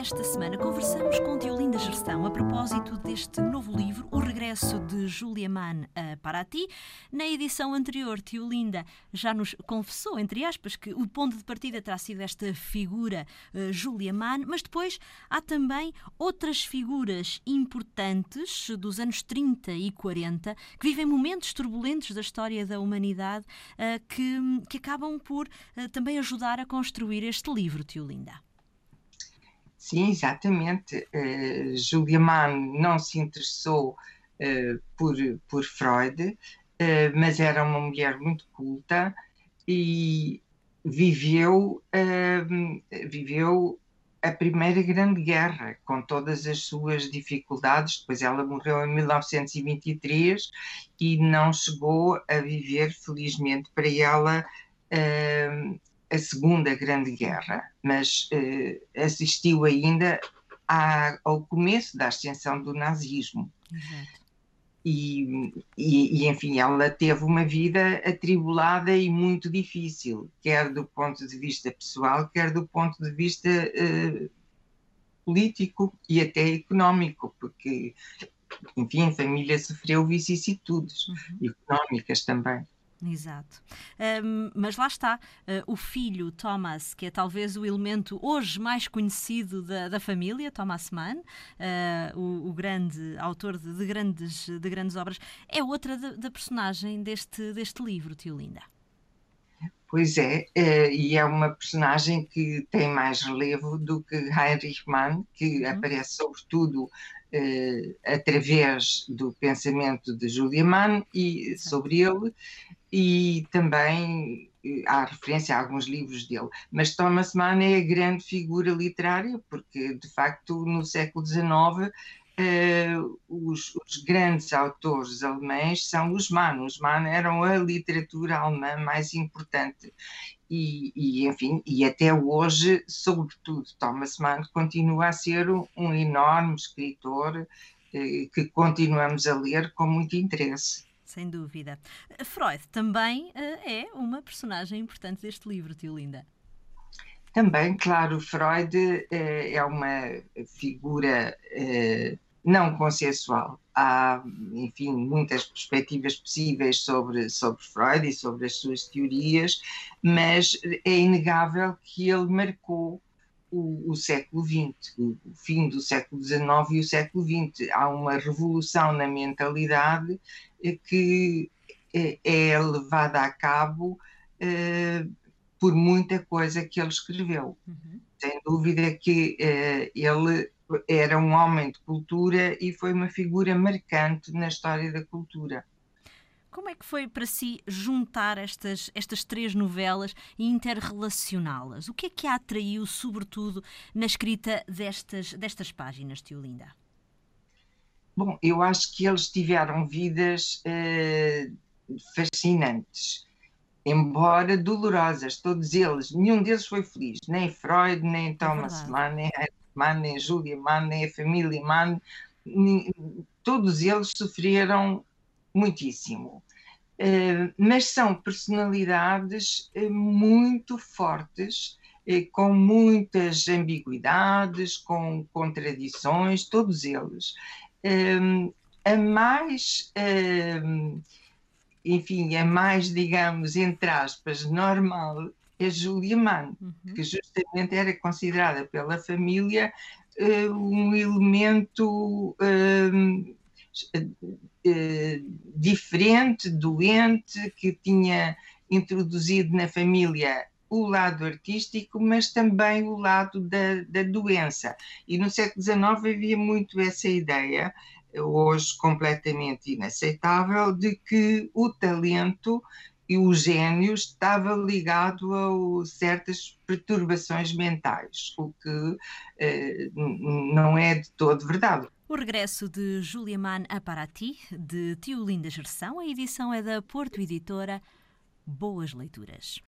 desta semana conversamos com Diolinda Gerstão a propósito deste novo livro, O Regresso de Julia Mann a Paraty. Na edição anterior, Diolinda já nos confessou, entre aspas, que o ponto de partida terá sido esta figura uh, Julia Mann, mas depois há também outras figuras importantes dos anos 30 e 40 que vivem momentos turbulentos da história da humanidade uh, que, que acabam por uh, também ajudar a construir este livro, Tiolinda. Sim, exatamente. Uh, Julia Mann não se interessou uh, por, por Freud, uh, mas era uma mulher muito culta e viveu, viveu a Primeira Grande Guerra, com todas as suas dificuldades. Depois ela morreu em 1923 e não chegou a viver, felizmente para ela, a Segunda Grande Guerra, mas eh, assistiu ainda à, ao começo da ascensão do nazismo. E, e, e, enfim, ela teve uma vida atribulada e muito difícil, quer do ponto de vista pessoal, quer do ponto de vista eh, político e até económico, porque, enfim, a família sofreu vicissitudes uhum. económicas também. Exato. Um, mas lá está, uh, o filho Thomas, que é talvez o elemento hoje mais conhecido da, da família, Thomas Mann, uh, o, o, grande autor de, de, grandes, de grandes obras, é outra da personagem deste, deste livro, Tio Linda. Pois é, uh, e é uma personagem que tem mais relevo do que Heinrich Mann, que uhum. aparece sobretudo uh, através do pensamento de Julia Mann e sobre ele, e também eh, há referência a alguns livros dele. Mas Thomas Mann é a grande figura literária, porque de facto no século XIX Uh, os, os, grandes autores alemães são os Mann. Os Mann eram a literatura alemã mais importante. E, e, enfim, e até hoje, sobretudo, Thomas Mann continua a ser um, um enorme escritor uh, que continuamos a ler com muito interesse. Sem dúvida. Freud também uh, é uma personagem importante deste livro, Tio Linda. Também, claro, Freud uh, é uma figura uh, não consensual. Há, enfim, muitas perspectivas possíveis sobre, sobre Freud e sobre as suas teorias, mas é inegável que ele marcou o, o, século XX, o, o, fim do século XIX e o século XX. Há uma revolução na mentalidade eh, que é, é levada a cabo eh, por muita coisa que ele escreveu. Uhum. Sem dúvida que eh, ele era um homem de cultura e foi uma figura marcante na história da cultura. Como é que foi para si juntar estas, estas três novelas e interrelacioná-las? O que é que a atraiu, sobretudo, na escrita destas, destas páginas, Tio Linda? Bom, eu acho que eles tiveram vidas uh, fascinantes, embora dolorosas, todos eles. Nenhum deles foi feliz, nem Freud, nem é Thomas é Mann, nem Mann, nem Julia Mann, nem a família Mann. Nem, todos eles sofreram muitíssimo. Uh, mas são personalidades uh, muito fortes, uh, com muitas ambiguidades, com contradições, todos eles. a mais, enfim, a mais, digamos, entre aspas, normal é Julia Mann, uhum. que justamente era considerada pela família um elemento eh, diferente, doente, que tinha introduzido na família o lado artístico, mas também o lado da, da doença. E no século XIX havia muito essa ideia, hoje completamente inaceitável, de que o talento e o gênio estava ligado a certas perturbações mentais, o que eh, não é de todo verdade. O regresso de Julia Mann a Paraty, de Tio Linda Gerção, a edição é da Porto Editora. Boas leituras.